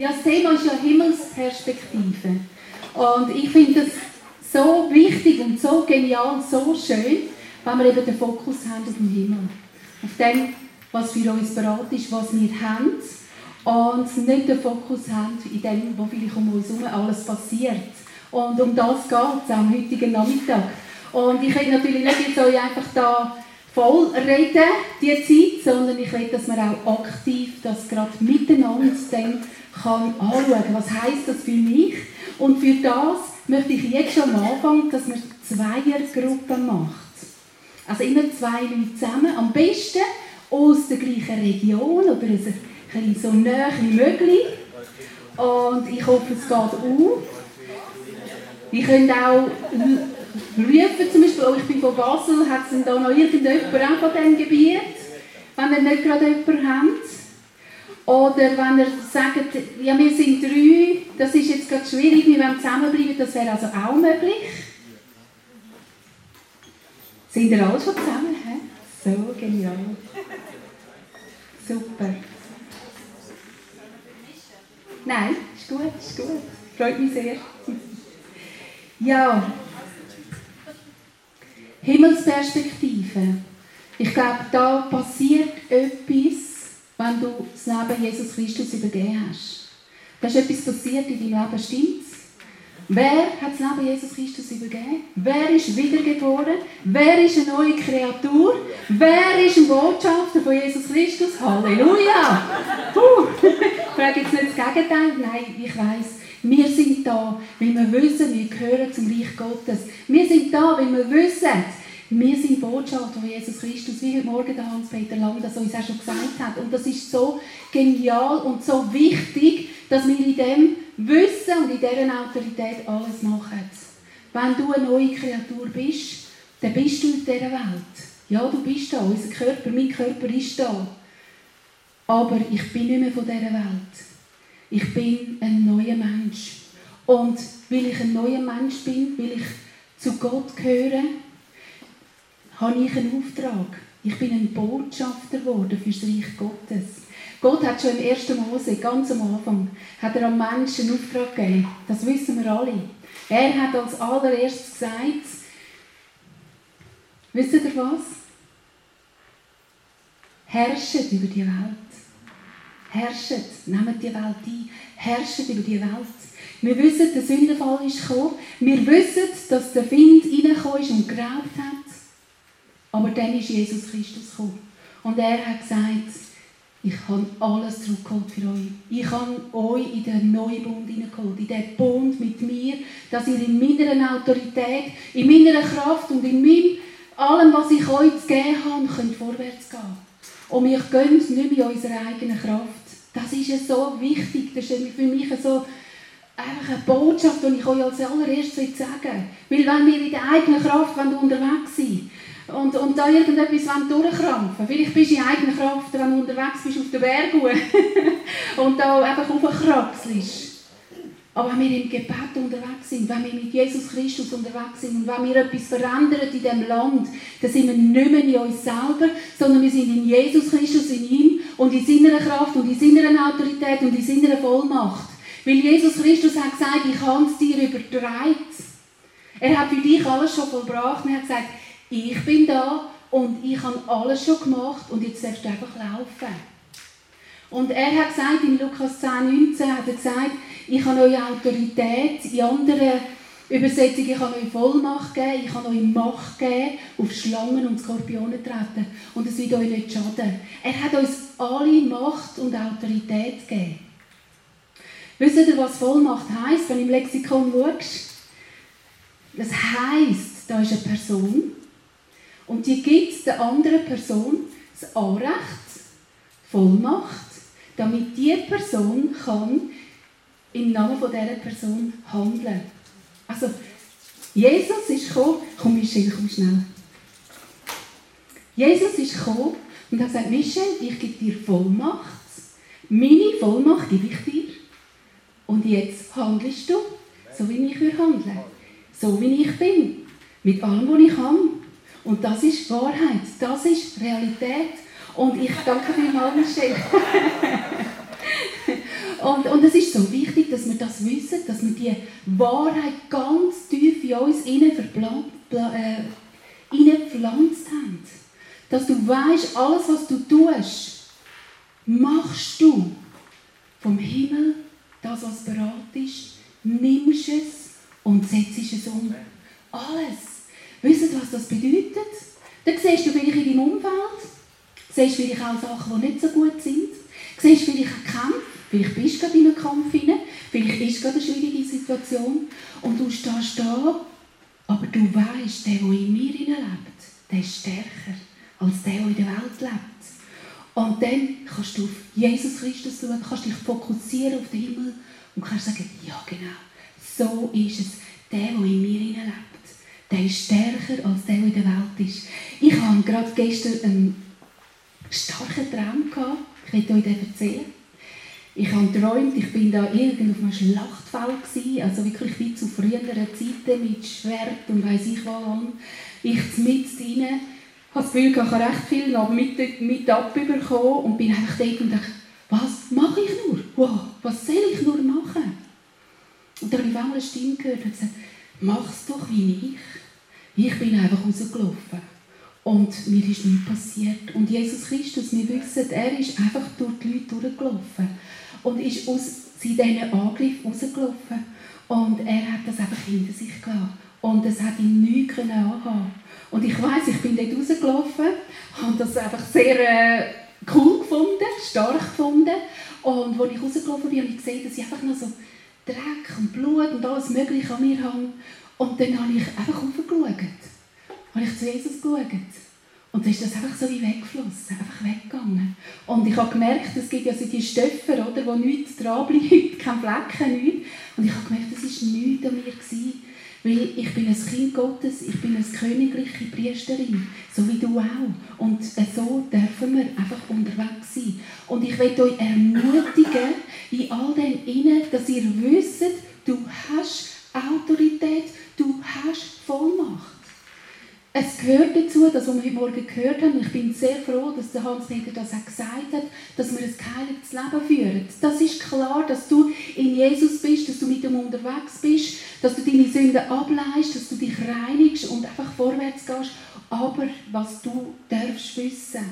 Ja, das Thema ist ja Himmelsperspektive. Und ich finde das so wichtig und so genial, so schön, wenn wir eben den Fokus haben auf dem Himmel. Auf dem, was für uns bereit ist, was wir haben. Und nicht den Fokus haben in dem, was vielleicht um uns herum alles passiert. Und um das geht es am heutigen Nachmittag. Und ich will natürlich nicht jetzt euch einfach da voll reden, die Zeit, sondern ich will, dass man auch aktiv das gerade miteinander dann kann anschauen. Was heisst das für mich? Und für das möchte ich jetzt schon am Anfang, dass man Zweiergruppen macht. Also immer zwei Leute zusammen. Am besten aus der gleichen Region oder so nah wie möglich. Und ich hoffe, es geht auf. Ich könnt auch rufen, zum Beispiel, oh, ich bin von Basel, hat es denn da noch irgendjemand auch von diesem Gebiet, wenn ihr nicht gerade jemanden habt? Oder wenn ihr sagt, ja, wir sind drei, das ist jetzt gerade schwierig, wir wollen zusammenbleiben, das wäre also auch möglich. Sind ihr alle schon zusammen? He? So genial. Super. Nein, ist gut, ist gut. Freut mich sehr. Ja. Himmelsperspektive. Ich glaube, da passiert etwas, wenn du das Leben Jesus Christus übergeben hast. Da ist etwas passiert in deinem Leben, stimmt's? Wer hat das Leben Jesus Christus übergeben? Wer ist wiedergeboren? Wer ist eine neue Kreatur? Wer ist ein Botschafter von Jesus Christus? Halleluja! Puh. Frage jetzt nicht das Gegenteil. Nein, ich weiß. Wir sind da, weil wir wissen, wir gehören zum Reich Gottes. Wir sind da, weil wir wissen, wir sind Botschafter von Jesus Christus, wie heute Morgen der Hans-Peter Lang das uns auch schon gesagt hat. Und das ist so genial und so wichtig, dass wir in dem Wissen und in dieser Autorität alles machen. Wenn du eine neue Kreatur bist, dann bist du in dieser Welt. Ja, du bist da, unser Körper, mein Körper ist da. Aber ich bin nicht mehr von dieser Welt. Ich bin ein neuer Mensch. Und weil ich ein neuer Mensch bin, weil ich zu Gott gehöre, habe ich einen Auftrag. Ich bin ein Botschafter geworden für das Reich Gottes. Gott hat schon im 1. Mose, ganz am Anfang, hat er am Menschen einen Auftrag gegeben. Das wissen wir alle. Er hat als allererstes gesagt, wisst ihr was? Herrschet über die Welt. Herrschet, nehmt die Welt ein. Herrschet über die Welt. Wir wissen, der Sündenfall ist gekommen. Wir wissen, dass der Wind reingekommen ist und geraubt hat. Aber dann ist Jesus Christus gekommen. Und er hat gesagt, ich habe alles zurückgeholt für euch. Ich habe euch in den neuen Bund hineingeholt, in den Bund mit mir, dass ihr in meiner Autorität, in meiner Kraft und in meinem, allem, was ich euch zu geben habe, könnt vorwärts gehen. Und wir gehen nicht in unserer eigenen Kraft. Das ist so wichtig. Das ist für mich so einfach eine Botschaft, die ich euch als allererstes sagen will. Weil wenn wir in der eigenen Kraft unterwegs sind, und, und da irgendetwas durchkrampfen Vielleicht bist du in eigener Kraft, wenn du unterwegs bist auf der Berg und da einfach aufkrapselst. Aber wenn wir im Gebet unterwegs sind, wenn wir mit Jesus Christus unterwegs sind und wenn wir etwas verändern in diesem Land, dann sind wir nicht mehr in uns selber, sondern wir sind in Jesus Christus, in ihm und in seiner Kraft und in seiner Autorität und in seiner Vollmacht. Weil Jesus Christus hat gesagt, ich habe es dir übertragen. Er hat für dich alles schon vollbracht und er hat gesagt, ich bin da und ich habe alles schon gemacht und jetzt darfst du einfach laufen. Und er hat gesagt, in Lukas 10, 19 hat er gesagt, ich habe euch Autorität, in anderen Übersetzungen, ich habe euch Vollmacht gegeben, ich habe euch Macht gegeben, auf Schlangen und Skorpione treten und es wird euch nicht schaden. Er hat uns alle Macht und Autorität gegeben. Wisst ihr, was Vollmacht heisst, wenn du im Lexikon schaust? Das heisst, da ist eine Person, und die gibt der anderen Person das Anrecht, Vollmacht, damit die Person kann im Namen von dieser Person handeln. Also, Jesus ist gekommen, komm Michel, komm schnell. Jesus ist gekommen und hat gesagt, Michel, ich gebe dir Vollmacht. Meine Vollmacht gebe ich dir. Und jetzt handelst du, so wie ich handeln So wie ich bin. Mit allem, was ich habe. Und das ist Wahrheit, das ist Realität. Und ich danke vielmals, Michelle. Und, und es ist so wichtig, dass wir das wissen, dass wir die Wahrheit ganz tief in uns innen äh, haben. Dass du weißt, alles, was du tust, machst du vom Himmel, das, was bereit ist, nimmst es und setzt es um. Alles. Wisst ihr, was das bedeutet? Dann siehst du vielleicht in deinem Umfeld, siehst vielleicht auch Sachen, die nicht so gut sind, siehst vielleicht auch Kämpfe, vielleicht bist du gerade in einem Kampf hinein, vielleicht ist gerade eine schwierige Situation und du stehst da, aber du weißt, der, der in mir lebt, der ist stärker als der, der in der Welt lebt. Und dann kannst du auf Jesus Christus schauen, kannst dich fokussieren auf den Himmel und kannst sagen, ja genau, so ist es. Der, der in mir lebt, der ist stärker als der, der in der Welt ist. Ich hatte gerade gestern einen starken Traum. Gehabt. Ich will euch den erzählen. Ich habe geträumt, ich bin da irgendwo auf einem Schlachtfeld gewesen, also wirklich wie zu früheren Zeiten mit Schwert und weiss ich was. Ich mit rein, habe das Gefühl, ich habe recht viel noch mit, mit abbekommen und bin einfach dort was mache ich nur? Wow, was soll ich nur machen? Und dann habe ich auch eine Stimme gehört und gesagt, mach es doch wie ich. Ich bin einfach rausgelaufen. Und mir ist nichts passiert. Und Jesus Christus, wir wissen, er ist einfach durch die Leute durchgelaufen. Und ist aus diesen Angriff rausgelaufen. Und er hat das einfach hinter sich gelassen. Und es hat ihm nichts anhaben Und ich weiß, ich bin dort rausgelaufen, habe das einfach sehr äh, cool gefunden, stark gefunden. Und als ich rausgelaufen bin, habe ich gesehen, dass ich einfach noch so Dreck und Blut und alles Mögliche an mir habe. Und dann habe ich einfach aufgeschaut habe ich zu Jesus geschaut. Und dann ist das einfach so wie weggeflossen, einfach weggegangen. Und ich habe gemerkt, es gibt ja so die Stöffer, oder, wo nichts dran bleibt, Flecken, nichts. Und ich habe gemerkt, das war nichts an mir. Gewesen, weil ich bin ein Kind Gottes, ich bin eine königliche Priesterin, so wie du auch. Und so dürfen wir einfach unterwegs sein. Und ich will euch ermutigen, in all dem Innen, dass ihr wisst, du hast Autorität, du hast Vollmacht. Es gehört dazu, das, was wir heute Morgen gehört haben, ich bin sehr froh, dass der Hans-Peter das auch gesagt hat, dass wir ein geheiligtes Leben führen. Das ist klar, dass du in Jesus bist, dass du mit ihm unterwegs bist, dass du deine Sünden ableist, dass du dich reinigst und einfach vorwärts gehst. Aber was du darfst wissen,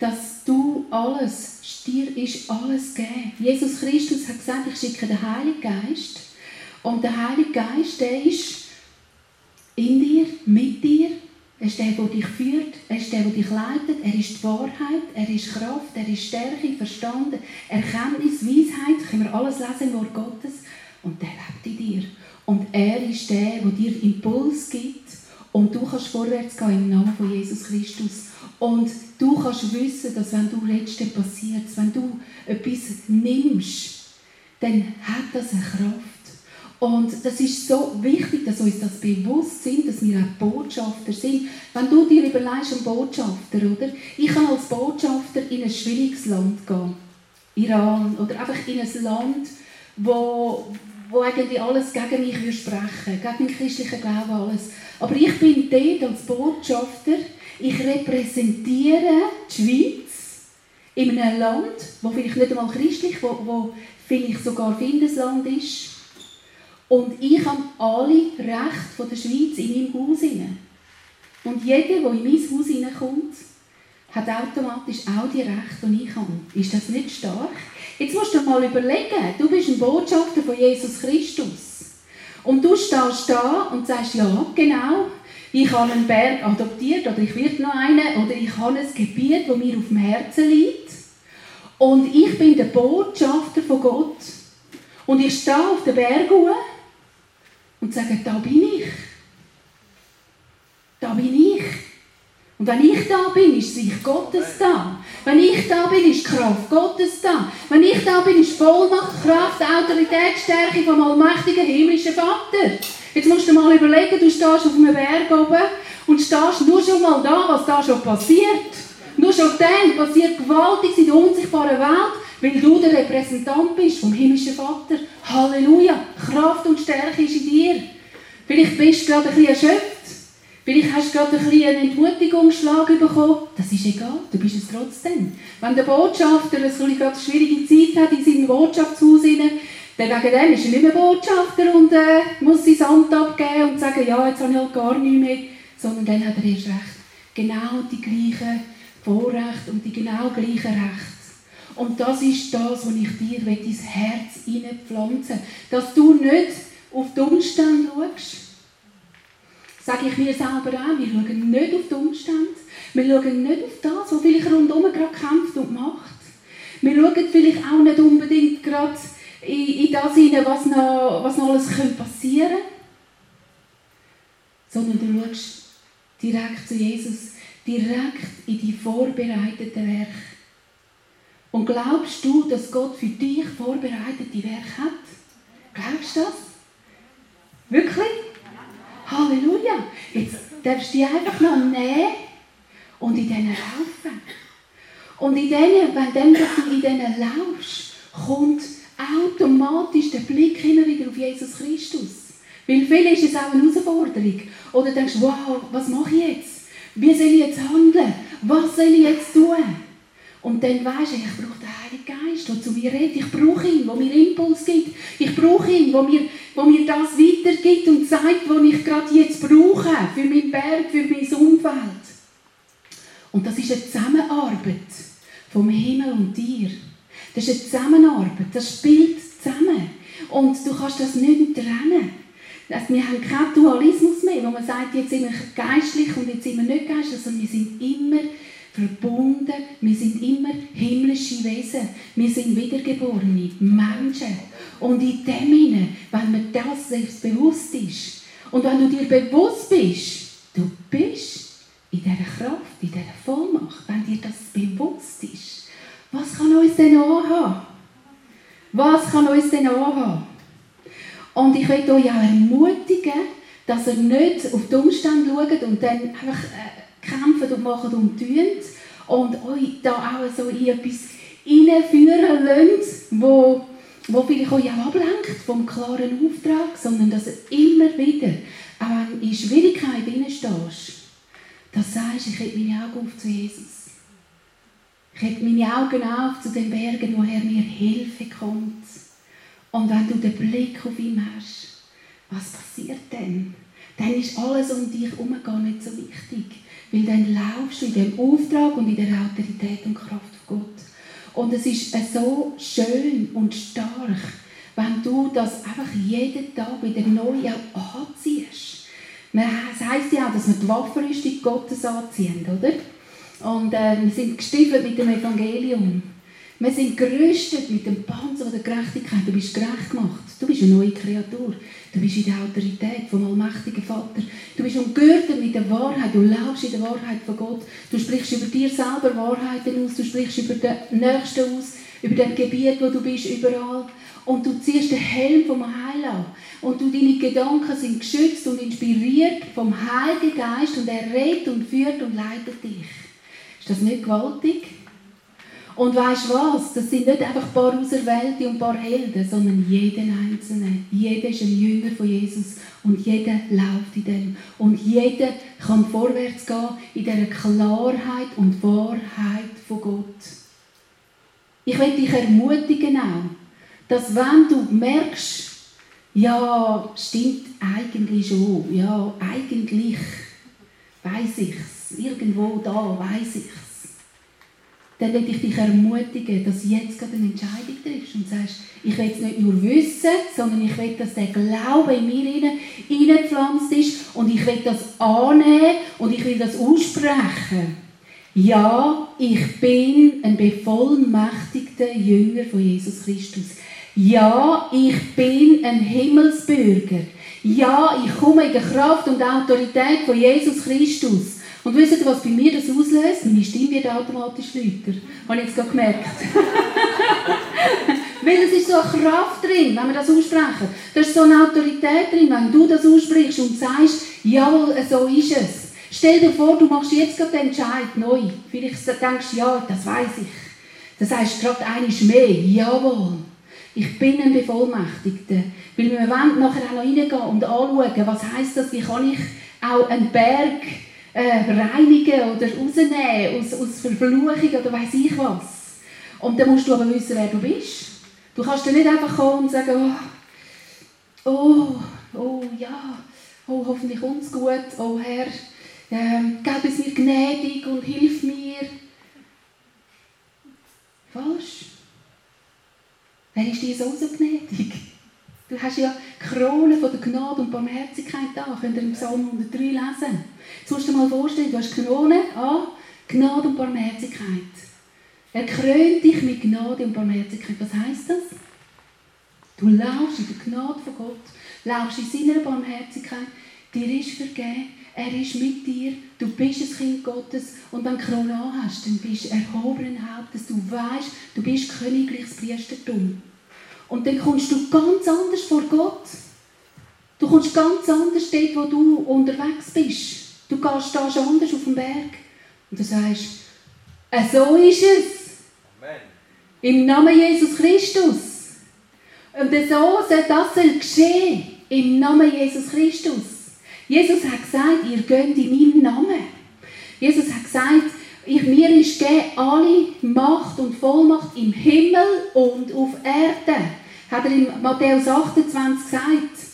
dass du alles, dir ist alles gegeben. Jesus Christus hat gesagt, ich schicke den Heiligen Geist. Und der Heilige Geist, der ist in dir, mit dir. Er ist der, der dich führt, er ist der, der dich leitet, er ist die Wahrheit, er ist Kraft, er ist Stärke, Verstand, Erkenntnis, Weisheit, können wir alles lesen im Wort Gottes. Und der lebt in dir. Und er ist der, der dir Impuls gibt und du kannst vorwärts gehen im Namen von Jesus Christus. Und du kannst wissen, dass wenn du redest, dann passiert Wenn du etwas nimmst, dann hat das eine Kraft. Und das ist so wichtig, dass uns das bewusst sind, dass wir auch Botschafter sind. Wenn du dir überlegst, ein Botschafter, oder? Ich kann als Botschafter in ein schwieriges Land gehen. Iran oder einfach in ein Land, wo, wo eigentlich alles gegen mich würde sprechen, gegen den christlichen Glauben, alles. Aber ich bin dort als Botschafter, ich repräsentiere die Schweiz in einem Land, wo vielleicht nicht einmal christlich, wo, wo vielleicht sogar Findesland ist, und ich habe alle Rechte von der Schweiz in meinem Haus. Und jeder, der in mein Haus hineinkommt, hat automatisch auch die Rechte, die ich habe. Ist das nicht stark? Jetzt musst du mal überlegen, du bist ein Botschafter von Jesus Christus. Und du stehst da und sagst, ja, genau, ich habe einen Berg adoptiert oder ich werde noch einen oder ich habe ein Gebiet, das mir auf dem Herzen liegt. Und ich bin der Botschafter von Gott. Und ich stehe auf den Berg hoch und sagen, da bin ich. Da bin ich. Und wenn ich da bin, ist Sicht Gottes da. Wenn ich da bin, ist Kraft Gottes da. Wenn ich da bin, ist Vollmacht, Kraft, Autorität, Stärke vom allmächtigen himmlischen Vater. Jetzt musst du mal überlegen, du stehst auf einem Berg oben und stehst nur schon mal da, was da schon passiert. Nur schon dann passiert gewaltig in der unsichtbaren Welt weil du der Repräsentant bist vom himmlischen Vater. Halleluja! Kraft und Stärke ist in dir. Vielleicht bist du gerade ein bisschen erschöpft. Vielleicht hast du gerade ein bisschen einen Entmutigungsschlag bekommen. Das ist egal, du bist es trotzdem. Wenn der Botschafter eine schwierige Zeit hat in seinem Botschaftshaus, dann wegen dem ist er nicht mehr Botschafter und äh, muss sein Amt abgeben und sagen, ja, jetzt habe ich halt gar nichts mehr. Sondern dann hat er erst recht genau die gleichen Vorrechte und die genau gleichen Rechte. Und das ist das, was ich dir ins Herz hineinpflanzen Dass du nicht auf die Umstände schaust. Sage ich mir selber auch, wir schauen nicht auf die Umstände. Wir schauen nicht auf das, was vielleicht rundherum gerade kämpft und macht. Wir schauen vielleicht auch nicht unbedingt gerade in, in das hinein, was noch, was noch alles passieren könnte. Sondern du schaust direkt zu Jesus, direkt in die vorbereiteten Werke. Und glaubst du, dass Gott für dich vorbereitete Werke hat? Glaubst du das? Wirklich? Halleluja! Jetzt darfst du dich einfach noch nehmen und in denen laufen. Und in denen, wenn du in denen laufst, kommt automatisch der Blick immer wieder auf Jesus Christus. Weil viel ist es auch eine Herausforderung. Oder denkst, wow, was mache ich jetzt? Wie soll ich jetzt handeln? Was soll ich jetzt tun? Und dann weisst du, ich brauche den Heiligen Geist, der zu mir redet. Ich brauche ihn, der mir Impuls gibt. Ich brauche ihn, der mir, der mir das weitergibt und sagt, was ich gerade jetzt brauche. Für meinen Berg, für mein Umfeld. Und das ist eine Zusammenarbeit vom Himmel und dir. Das ist eine Zusammenarbeit. Das spielt zusammen. Und du kannst das nicht trennen. Also wir haben keinen Dualismus mehr, wo man sagt, jetzt sind wir geistlich und jetzt sind wir nicht geistlich, sondern wir sind immer verbunden, wir sind immer himmlische Wesen, wir sind wiedergeborene Menschen. Und in dem Sinne, wenn mir das selbst bewusst ist und wenn du dir bewusst bist, du bist in dieser Kraft, in dieser Vollmacht, wenn dir das bewusst ist, was kann uns denn anhaben? Was kann uns denn anhaben? Und ich möchte euch auch ermutigen, dass ihr nicht auf die Umstände schaut und dann einfach kämpft und macht und tut und euch da auch so in etwas hineinführen lasst, wo, wo vielleicht euch auch ablenkt vom klaren Auftrag, sondern dass ihr immer wieder, auch wenn du in Schwierigkeiten stehst, dass du sagst, ich habe meine Augen auf zu Jesus. Ich habe meine Augen auf zu den Bergen, woher mir Hilfe kommt. Und wenn du den Blick auf ihn hast, was passiert denn? Dann ist alles um dich herum gar nicht so wichtig. Weil dann laufst du in dem Auftrag und in der Autorität und Kraft von Gott. Und es ist so schön und stark, wenn du das einfach jeden Tag wieder neu anziehst. Es heisst ja auch, dass wir die Waffenrüstung Gottes anziehen, oder? Und äh, wir sind gestiefelt mit dem Evangelium. Wir sind gerüstet mit dem Panzer der Gerechtigkeit. Du bist gerecht gemacht. Du bist eine neue Kreatur. Du bist in der Autorität vom allmächtigen Vater. Du bist umgürtet mit der Wahrheit. Du laufst in der Wahrheit von Gott. Du sprichst über dir selber Wahrheiten aus. Du sprichst über den Nächsten aus. Über das Gebiet, wo du bist, überall. Und du ziehst den Helm vom Heil an. Und du, deine Gedanken sind geschützt und inspiriert vom Heiligen Geist. Und er redet und führt und leitet dich. Ist das nicht gewaltig? Und weißt du was? Das sind nicht einfach ein paar Auserwählte und ein paar Helden, sondern jeden Einzelne. Jeder ist ein Jünger von Jesus und jeder läuft in dem. Und jeder kann vorwärts gehen in dieser Klarheit und Wahrheit von Gott. Ich will dich ermutigen auch, dass wenn du merkst, ja, stimmt eigentlich schon, ja, eigentlich weiß ich's, irgendwo da weiß ich's dann will ich dich ermutigen, dass du jetzt gerade eine Entscheidung triffst und sagst, ich will es nicht nur wissen, sondern ich will, dass der Glaube in mir hineingepflanzt ist und ich will das annehmen und ich will das aussprechen. Ja, ich bin ein bevollmächtigter Jünger von Jesus Christus. Ja, ich bin ein Himmelsbürger. Ja, ich komme in der Kraft und Autorität von Jesus Christus. Und wisst ihr, was bei mir das auslöst? Meine Stimme wird automatisch lauter. Habe ich jetzt gerade gemerkt. Weil es ist so eine Kraft drin, wenn wir das aussprechen. Da ist so eine Autorität drin, wenn du das aussprichst und sagst, jawohl, so ist es. Stell dir vor, du machst jetzt gerade den Entscheid neu. Vielleicht denkst du, ja, das weiß ich. Das heißt gerade eines mehr, jawohl. Ich bin ein Bevollmächtigter. Weil wir wollen nachher auch noch reingehen und anschauen, was heisst das, wie kann ich auch einen Berg äh, reinigen oder rausnehmen aus, aus Verfluchung oder weiß ich was. Und dann musst du aber wissen, wer du bist. Du kannst dann nicht einfach kommen und sagen, oh, oh, oh ja, oh, hoffentlich es gut, oh Herr, ähm, gib es mir gnädig und hilf mir. Falsch. Wer ist dir so, so gnädig? Du hast ja Krone von der Gnade und Barmherzigkeit da. Könnt ihr im Psalm 103 lesen. Jetzt musst du dir mal vorstellen, du hast Krone an Gnade und Barmherzigkeit. Er krönt dich mit Gnade und Barmherzigkeit. Was heisst das? Du laufst in der Gnade von Gott, laufst in seiner Barmherzigkeit, dir ist vergeben, er ist mit dir, du bist ein Kind Gottes und wenn du Krone hast, dann bist du erhobenen Hauptes, du weißt, du bist königliches Priestertum. Und dann kommst du ganz anders vor Gott. Du kommst ganz anders dort, wo du unterwegs bist. Du gehst da schon anders auf dem Berg und du sagst, äh, so ist es. Amen. Im Namen Jesus Christus. Und so soll das soll geschehen. Im Namen Jesus Christus. Jesus hat gesagt, ihr geht in meinem Namen. Jesus hat gesagt, ich, mir ist gegeben alle Macht und Vollmacht im Himmel und auf Erde. Hat er in Matthäus 28 gesagt.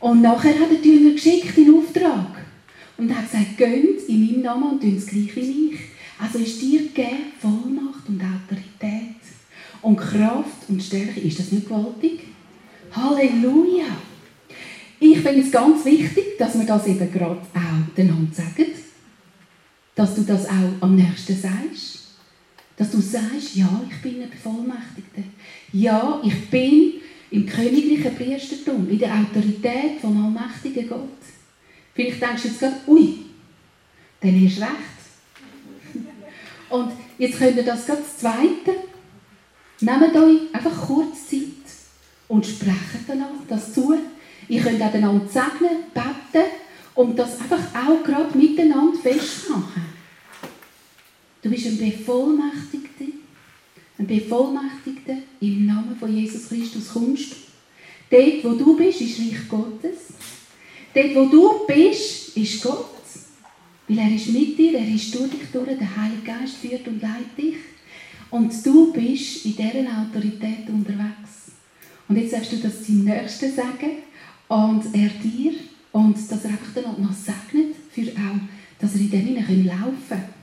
Und nachher hat er die Jünger geschickt in Auftrag. Und hat gesagt, geht in meinem Namen und tun das gleiche wie ich. Also ist dir gegeben Vollmacht und Autorität. Und Kraft und Stärke. Ist das nicht gewaltig? Halleluja! Ich finde es ganz wichtig, dass wir das eben gerade auch einander sagen. Dass du das auch am nächsten sagst. Dass du sagst, ja, ich bin ein Bevollmächtigter. Ja, ich bin im königlichen Priestertum, in der Autorität vom allmächtigen Gott. Vielleicht denkst du jetzt gerade, ui, dann hast du recht. Und jetzt könnt ihr das gerade das Zweite. Nehmt euch einfach kurz Zeit und sprecht dann auch das zu. Ihr könnt auch einander segnen, beten und das einfach auch gerade miteinander festmachen. Du bist ein Bevollmächtigter, ein Bevollmächtigter im Namen von Jesus Christus kommst. Dort, wo du bist, ist Reich Gottes. Dort, wo du bist, ist Gott. Weil er ist mit dir, er ist durch dich durch, der Heilige Geist führt und leitet dich. Und du bist in dieser Autorität unterwegs. Und jetzt darfst du das deinem Nächsten sagen und er dir und dass er einfach dann noch segnet für auch, dass er in dem hinein laufen kann.